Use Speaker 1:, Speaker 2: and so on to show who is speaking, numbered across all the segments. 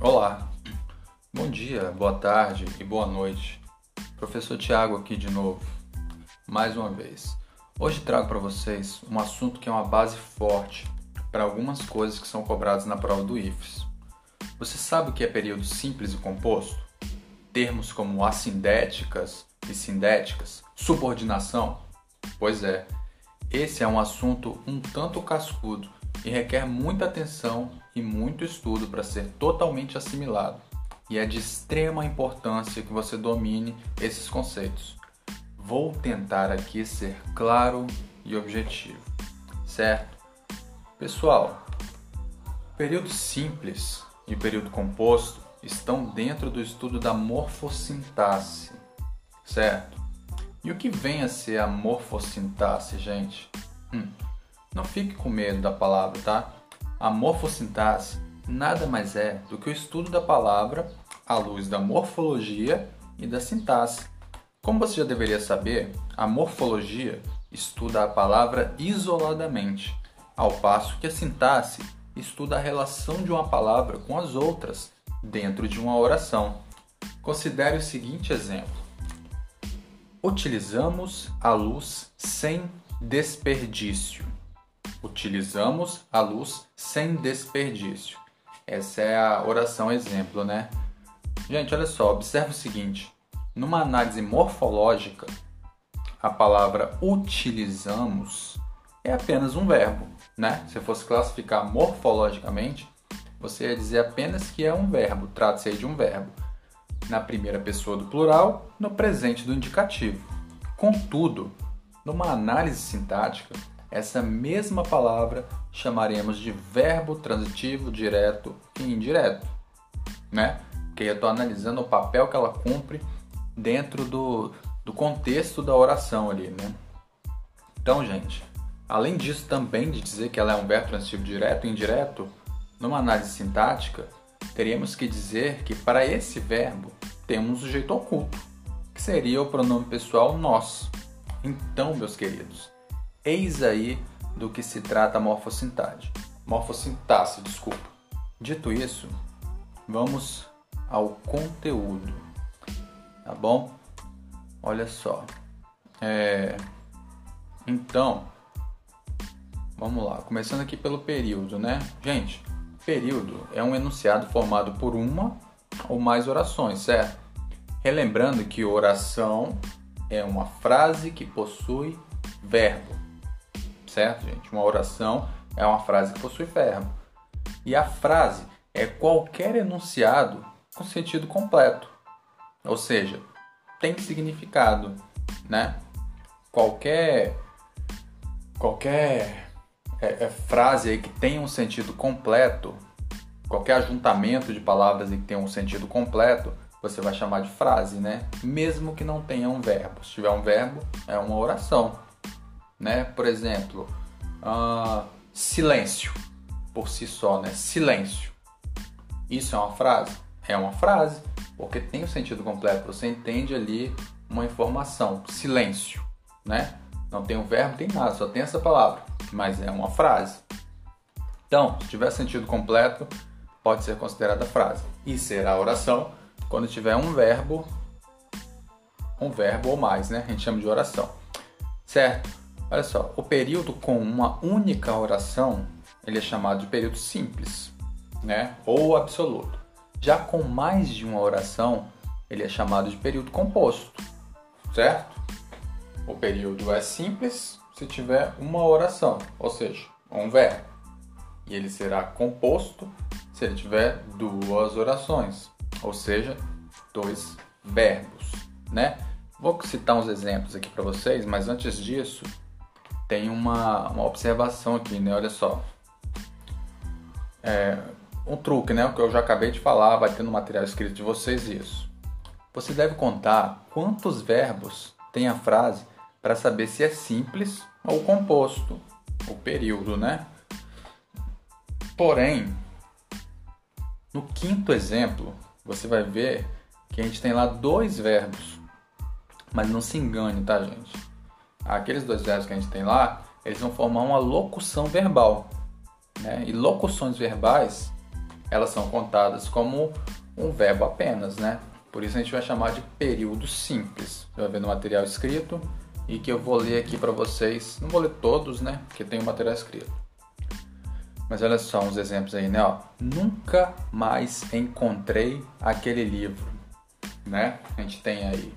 Speaker 1: Olá, bom dia, boa tarde e boa noite. Professor Tiago aqui de novo, mais uma vez. Hoje trago para vocês um assunto que é uma base forte para algumas coisas que são cobradas na prova do IFES. Você sabe o que é período simples e composto? Termos como assindéticas e sindéticas, subordinação? Pois é, esse é um assunto um tanto cascudo e requer muita atenção e muito estudo para ser totalmente assimilado. E é de extrema importância que você domine esses conceitos. Vou tentar aqui ser claro e objetivo, certo? Pessoal, período simples e período composto estão dentro do estudo da morfossintaxe, certo? E o que vem a ser a morfossintaxe, gente? Hum, não fique com medo da palavra, tá? A morfossintaxe nada mais é do que o estudo da palavra à luz da morfologia e da sintaxe. Como você já deveria saber, a morfologia estuda a palavra isoladamente, ao passo que a sintaxe estuda a relação de uma palavra com as outras dentro de uma oração. Considere o seguinte exemplo: Utilizamos a luz sem desperdício. Utilizamos a luz sem desperdício. Essa é a oração exemplo, né? Gente, olha só, observe o seguinte: numa análise morfológica, a palavra utilizamos é apenas um verbo, né? Se fosse classificar morfologicamente, você ia dizer apenas que é um verbo, trata-se de um verbo, na primeira pessoa do plural, no presente do indicativo. Contudo, numa análise sintática, essa mesma palavra chamaremos de verbo transitivo direto e indireto, né? Porque eu estou analisando o papel que ela cumpre dentro do, do contexto da oração ali, né? Então, gente, além disso também de dizer que ela é um verbo transitivo direto e indireto, numa análise sintática, teríamos que dizer que para esse verbo temos um sujeito oculto, que seria o pronome pessoal nós. Então, meus queridos, Eis aí do que se trata a morfossintaxe. Morfossintaxe, desculpa. Dito isso, vamos ao conteúdo, tá bom? Olha só. É... Então, vamos lá. Começando aqui pelo período, né? Gente, período é um enunciado formado por uma ou mais orações, certo? Relembrando que oração é uma frase que possui verbo certo, gente? Uma oração é uma frase que possui verbo. E a frase é qualquer enunciado com sentido completo. Ou seja, tem significado, né? Qualquer qualquer é, é, frase aí que tenha um sentido completo, qualquer ajuntamento de palavras que tenha um sentido completo, você vai chamar de frase, né? Mesmo que não tenha um verbo. Se tiver um verbo, é uma oração né? Por exemplo, uh, silêncio por si só, né? Silêncio. Isso é uma frase? É uma frase, porque tem o sentido completo. Você entende ali uma informação. Silêncio, né? Não tem um verbo, tem nada, só tem essa palavra, mas é uma frase. Então, se tiver sentido completo, pode ser considerada frase. E será oração quando tiver um verbo, um verbo ou mais, né? A gente chama de oração. Certo? Olha só, o período com uma única oração, ele é chamado de período simples, né? Ou absoluto. Já com mais de uma oração, ele é chamado de período composto, certo? O período é simples se tiver uma oração, ou seja, um verbo. E ele será composto se ele tiver duas orações, ou seja, dois verbos, né? Vou citar uns exemplos aqui para vocês, mas antes disso, tem uma, uma observação aqui, né? Olha só. É, um truque, né? O que eu já acabei de falar, vai ter no material escrito de vocês isso. Você deve contar quantos verbos tem a frase para saber se é simples ou composto, o período, né? Porém, no quinto exemplo, você vai ver que a gente tem lá dois verbos. Mas não se engane, tá, gente? Aqueles dois verbos que a gente tem lá, eles vão formar uma locução verbal. Né? E locuções verbais elas são contadas como um verbo apenas, né? Por isso a gente vai chamar de período simples. Você vai ver no material escrito e que eu vou ler aqui para vocês. Não vou ler todos, né? Porque tem o material escrito. Mas olha só uns exemplos aí, né? Ó, Nunca mais encontrei aquele livro, né? A gente tem aí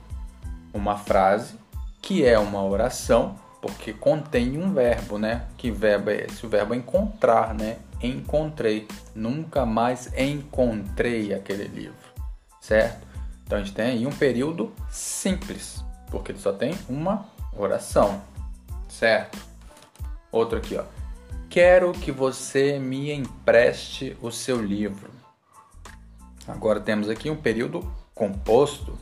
Speaker 1: uma frase que é uma oração, porque contém um verbo, né? Que verbo é esse? O verbo é encontrar, né? Encontrei. Nunca mais encontrei aquele livro, certo? Então a gente tem aí um período simples, porque ele só tem uma oração, certo? Outro aqui, ó. Quero que você me empreste o seu livro. Agora temos aqui um período composto.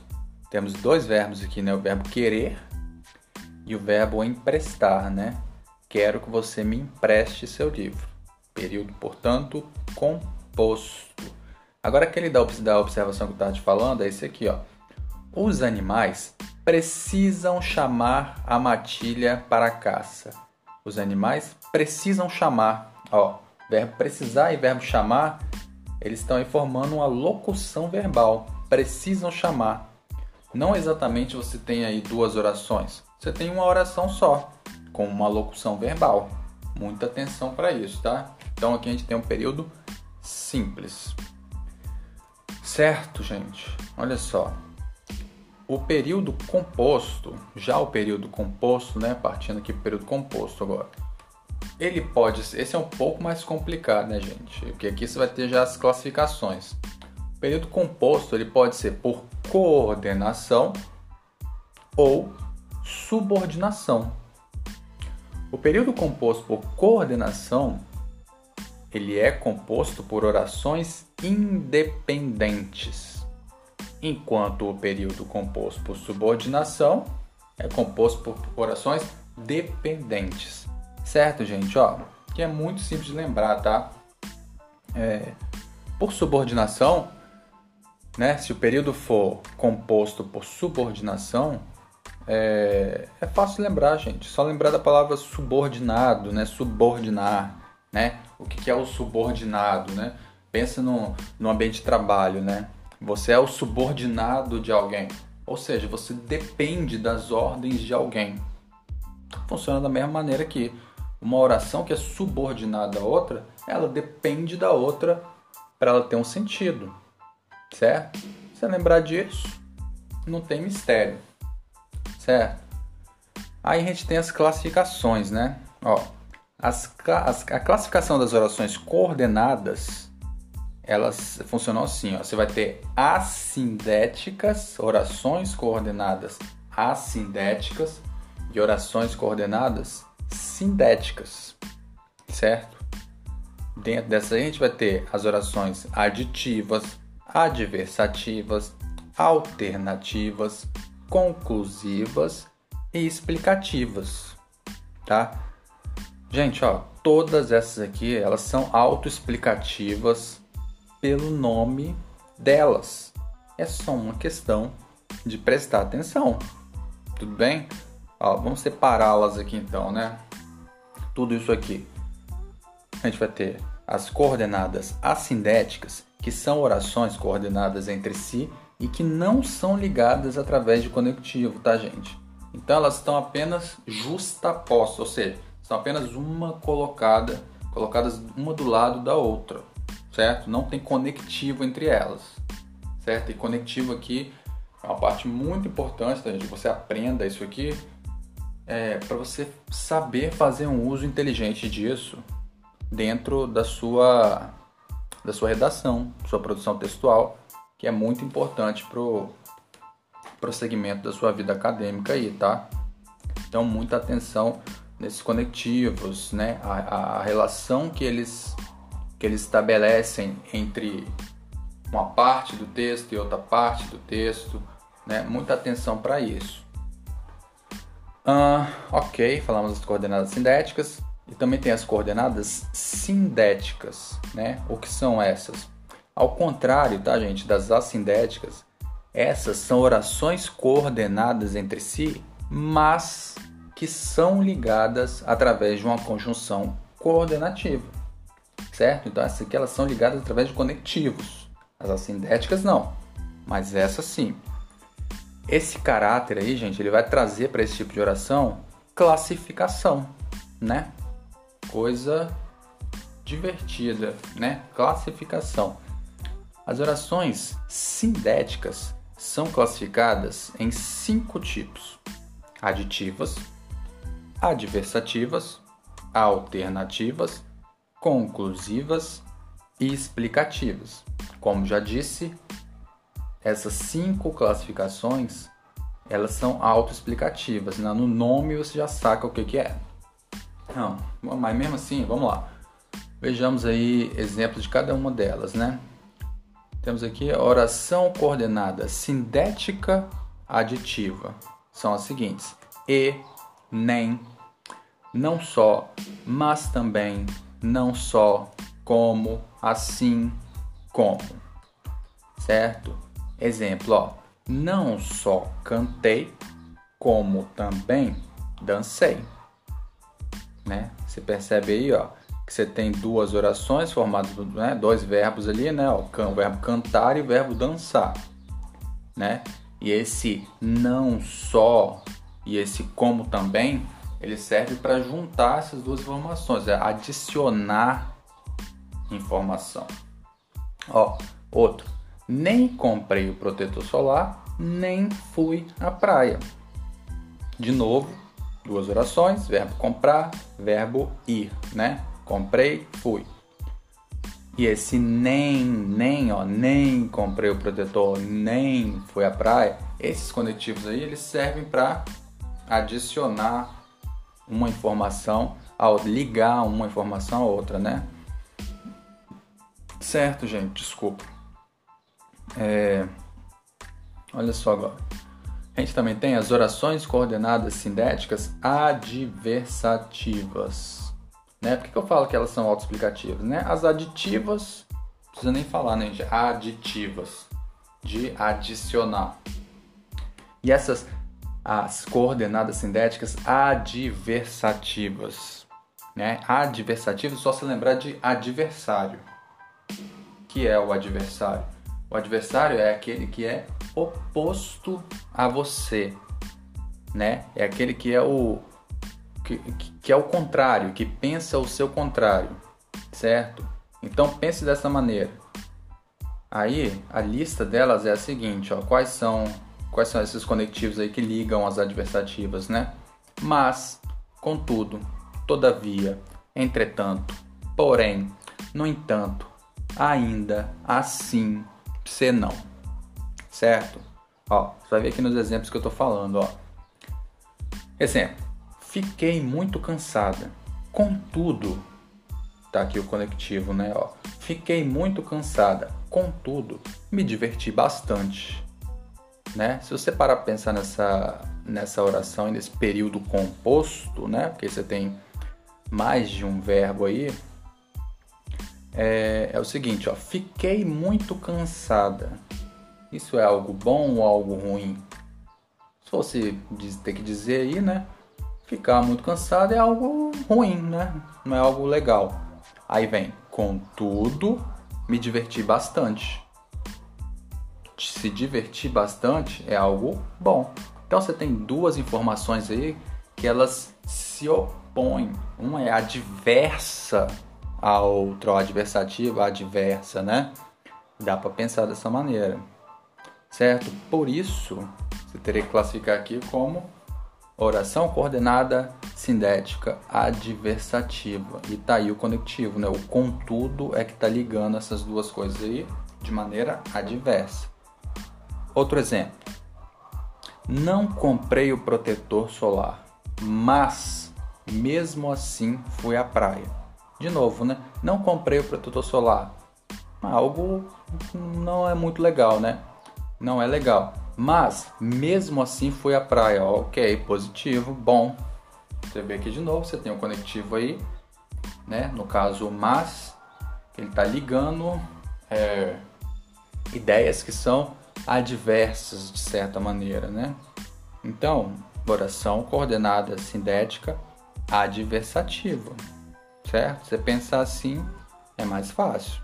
Speaker 1: Temos dois verbos aqui, né? O verbo querer e o verbo emprestar, né? Quero que você me empreste seu livro. Período, portanto, composto. Agora aquele da observação que eu estava te falando é esse aqui, ó. Os animais precisam chamar a matilha para a caça. Os animais precisam chamar. Ó, verbo precisar e verbo chamar, eles estão aí formando uma locução verbal. Precisam chamar. Não exatamente você tem aí duas orações. Você tem uma oração só, com uma locução verbal. Muita atenção para isso, tá? Então aqui a gente tem um período simples. Certo, gente? Olha só. O período composto, já o período composto, né? Partindo aqui para período composto agora ele pode ser, esse é um pouco mais complicado, né, gente? Porque aqui você vai ter já as classificações. O período composto ele pode ser por coordenação ou subordinação. O período composto por coordenação ele é composto por orações independentes, enquanto o período composto por subordinação é composto por orações dependentes. Certo, gente? Ó, que é muito simples de lembrar, tá? É, por subordinação, né? Se o período for composto por subordinação, é, é fácil lembrar, gente. Só lembrar da palavra subordinado, né? Subordinar, né? O que, que é o subordinado, né? Pensa no, no ambiente de trabalho, né? Você é o subordinado de alguém. Ou seja, você depende das ordens de alguém. Funciona da mesma maneira que uma oração que é subordinada à outra, ela depende da outra para ela ter um sentido, certo? Se lembrar disso, não tem mistério, certo? Aí a gente tem as classificações, né? Ó, as, as, a classificação das orações coordenadas, elas funcionam assim, ó. Você vai ter assindéticas, orações coordenadas assindéticas e orações coordenadas sindéticas, certo? Dentro dessa a gente vai ter as orações aditivas, adversativas, alternativas, conclusivas e explicativas, tá? Gente, ó, todas essas aqui, elas são autoexplicativas pelo nome delas. É só uma questão de prestar atenção. Tudo bem? Ó, vamos separá-las aqui então, né? Tudo isso aqui. A gente vai ter as coordenadas assindéticas, que são orações coordenadas entre si e que não são ligadas através de conectivo, tá, gente? Então elas estão apenas justapostas, ou seja, são apenas uma colocada, colocadas uma do lado da outra, certo? Não tem conectivo entre elas, certo? E conectivo aqui é uma parte muito importante, tá, gente? Você aprenda isso aqui é, para você saber fazer um uso inteligente disso dentro da sua, da sua redação, sua produção textual, que é muito importante para o prosseguimento da sua vida acadêmica aí, tá? Então, muita atenção nesses conectivos, né? A, a relação que eles, que eles estabelecem entre uma parte do texto e outra parte do texto, né? Muita atenção para isso. Uh, ok, falamos das coordenadas sindéticas e também tem as coordenadas sindéticas, né? O que são essas? Ao contrário, tá, gente, das assindéticas, essas são orações coordenadas entre si, mas que são ligadas através de uma conjunção coordenativa, certo? Então essas aqui elas são ligadas através de conectivos. As assindéticas não, mas essa sim. Esse caráter aí, gente, ele vai trazer para esse tipo de oração classificação, né? Coisa divertida, né? Classificação. As orações sindéticas são classificadas em cinco tipos: aditivas, adversativas, alternativas, conclusivas e explicativas. Como já disse, essas cinco classificações elas são autoexplicativas. Né? No nome você já saca o que, que é. Não, mas mesmo assim, vamos lá. Vejamos aí exemplos de cada uma delas, né? Temos aqui a oração coordenada sindética aditiva. São as seguintes: e, nem, não só, mas também, não só, como, assim, como. Certo? Exemplo, ó. Não só cantei, como também dancei. Né? Você percebe aí, ó, que você tem duas orações formadas, né, dois verbos ali, né, ó, o verbo cantar e o verbo dançar, né? E esse não só e esse como também, ele serve para juntar essas duas informações, é adicionar informação. Ó, outro. Nem comprei o protetor solar, nem fui à praia. De novo, duas orações, verbo comprar, verbo ir, né? Comprei, fui. E esse nem, nem, ó, nem comprei o protetor, nem fui à praia, esses conectivos aí, eles servem para adicionar uma informação ao ligar uma informação a outra, né? Certo, gente, desculpa. É... Olha só agora. A gente também tem as orações coordenadas sindéticas adversativas. Né? Por que, que eu falo que elas são autoexplicativas? Né? As aditivas, não precisa nem falar, né, gente? Aditivas, de adicionar. E essas as coordenadas sindéticas adversativas. Né? Adversativo, só se lembrar de adversário. que é o adversário? O adversário é aquele que é oposto a você, né? É aquele que é o que, que é o contrário, que pensa o seu contrário, certo? Então pense dessa maneira. Aí a lista delas é a seguinte, ó, quais são quais são esses conectivos aí que ligam as adversativas, né? Mas, contudo, todavia, entretanto, porém, no entanto, ainda, assim, senão. Certo? Ó, você vai ver aqui nos exemplos que eu tô falando, ó. Exemplo. Fiquei muito cansada. Contudo, tá aqui o conectivo, né, ó. Fiquei muito cansada. Contudo, me diverti bastante né? Se você parar para pensar nessa, nessa oração e nesse período composto, né? Porque você tem mais de um verbo aí, é, é o seguinte, ó, fiquei muito cansada. Isso é algo bom ou algo ruim? Se você ter que dizer aí, né? Ficar muito cansado é algo ruim, né? Não é algo legal. Aí vem, contudo, me diverti bastante se divertir bastante é algo bom. Então você tem duas informações aí que elas se opõem. Uma é adversa a outra, adversativa, adversa, né? Dá para pensar dessa maneira, certo? Por isso, você teria que classificar aqui como oração coordenada sindética adversativa. E tá aí o conectivo, né? O contudo é que tá ligando essas duas coisas aí de maneira adversa. Outro exemplo. Não comprei o protetor solar, mas mesmo assim fui à praia. De novo, né? Não comprei o protetor solar. Algo não é muito legal, né? Não é legal. Mas mesmo assim fui à praia. Ok, positivo, bom. Você vê aqui de novo, você tem um conectivo aí, né? No caso, o mas, ele está ligando é, ideias que são adversas de certa maneira, né? Então, oração coordenada sindética adversativa, certo? Você pensar assim É mais fácil.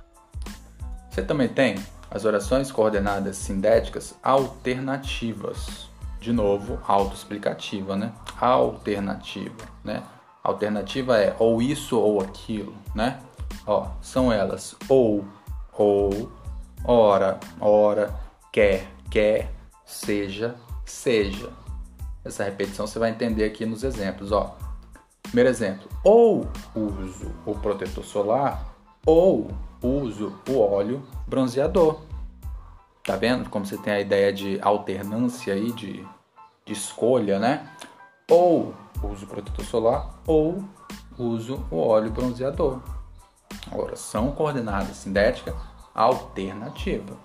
Speaker 1: Você também tem as orações coordenadas sindéticas alternativas. De novo, autoexplicativa, né? Alternativa, né? Alternativa é ou isso ou aquilo, né? Ó, são elas ou, ou, ora, ora, quer, quer, seja, seja. Essa repetição você vai entender aqui nos exemplos, ó. Primeiro exemplo, ou uso o protetor solar ou uso o óleo bronzeador. Tá vendo como você tem a ideia de alternância aí, de, de escolha, né? Ou uso protetor solar ou uso o óleo bronzeador. Oração coordenada sintética alternativa.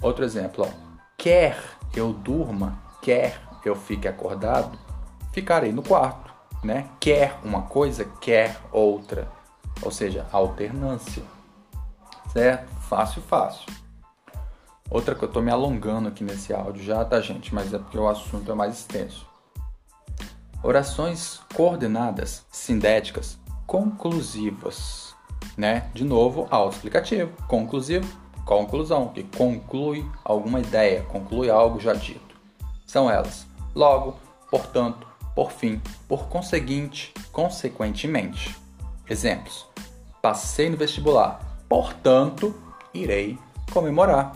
Speaker 1: Outro exemplo, ó. quer eu durma, quer eu fique acordado, ficarei no quarto, né? Quer uma coisa, quer outra, ou seja, alternância certo? Fácil, fácil. Outra que eu tô me alongando aqui nesse áudio já, tá, gente? Mas é porque o assunto é mais extenso. Orações coordenadas sindéticas conclusivas, né? De novo, autoexplicativo, conclusivo, conclusão, que conclui alguma ideia, conclui algo já dito. São elas: logo, portanto, por fim, por conseguinte, consequentemente. Exemplos: passei no vestibular, portanto, irei comemorar,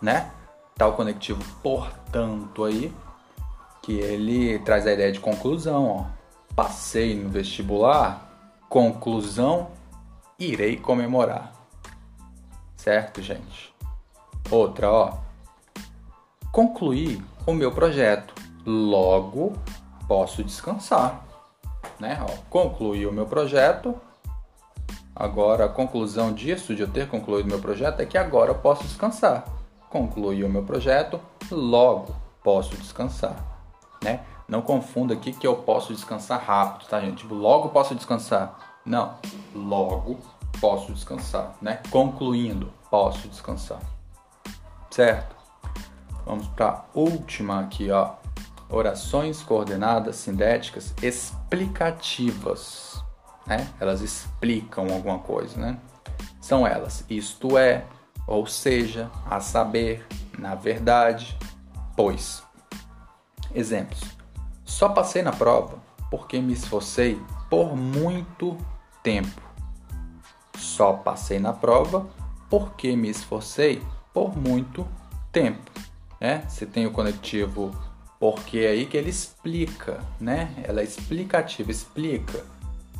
Speaker 1: né? Tal conectivo portanto aí, que ele traz a ideia de conclusão, ó. Passei no vestibular, conclusão, irei comemorar. Certo, gente? Outra, ó. Concluí o meu projeto, logo posso descansar, né? Ó, concluí o meu projeto, Agora, a conclusão disso, de eu ter concluído meu projeto, é que agora eu posso descansar. Concluí o meu projeto, logo posso descansar, né? Não confunda aqui que eu posso descansar rápido, tá, gente? Tipo, logo posso descansar. Não, logo posso descansar, né? Concluindo, posso descansar. Certo? Vamos para a última aqui, ó. Orações coordenadas sindéticas explicativas né? Elas explicam alguma coisa, né? São elas, isto é, ou seja, a saber, na verdade, pois. Exemplos. Só passei na prova porque me esforcei por muito tempo. Só passei na prova porque me esforcei por muito tempo. Né? Você tem o conectivo porque é aí que ele explica, né? Ela é explicativa, explica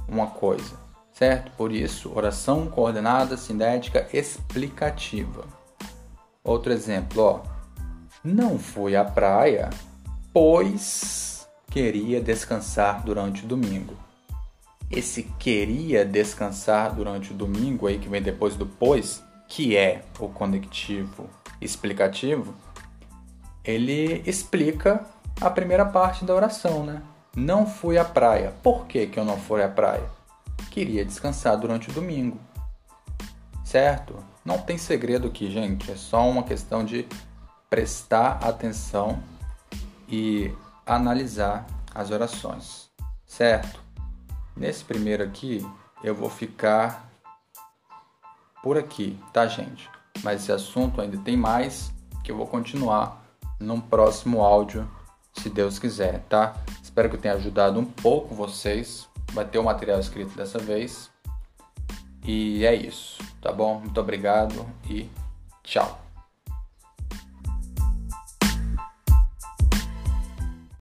Speaker 1: uma coisa, certo? Por isso, oração coordenada cinética explicativa. Outro exemplo, ó. Não fui à praia, pois queria descansar durante o domingo. Esse queria descansar durante o domingo aí que vem depois do pois, que é o conectivo explicativo, ele explica a primeira parte da oração, né? Não fui à praia. Por que, que eu não fui à praia? Queria descansar durante o domingo. Certo? Não tem segredo aqui, gente. É só uma questão de prestar atenção e analisar as orações. Certo? Nesse primeiro aqui, eu vou ficar por aqui, tá, gente? Mas esse assunto ainda tem mais que eu vou continuar num próximo áudio, se Deus quiser, tá? Espero que eu tenha ajudado um pouco vocês. Vai ter o material escrito dessa vez. E é isso, tá bom? Muito obrigado e tchau.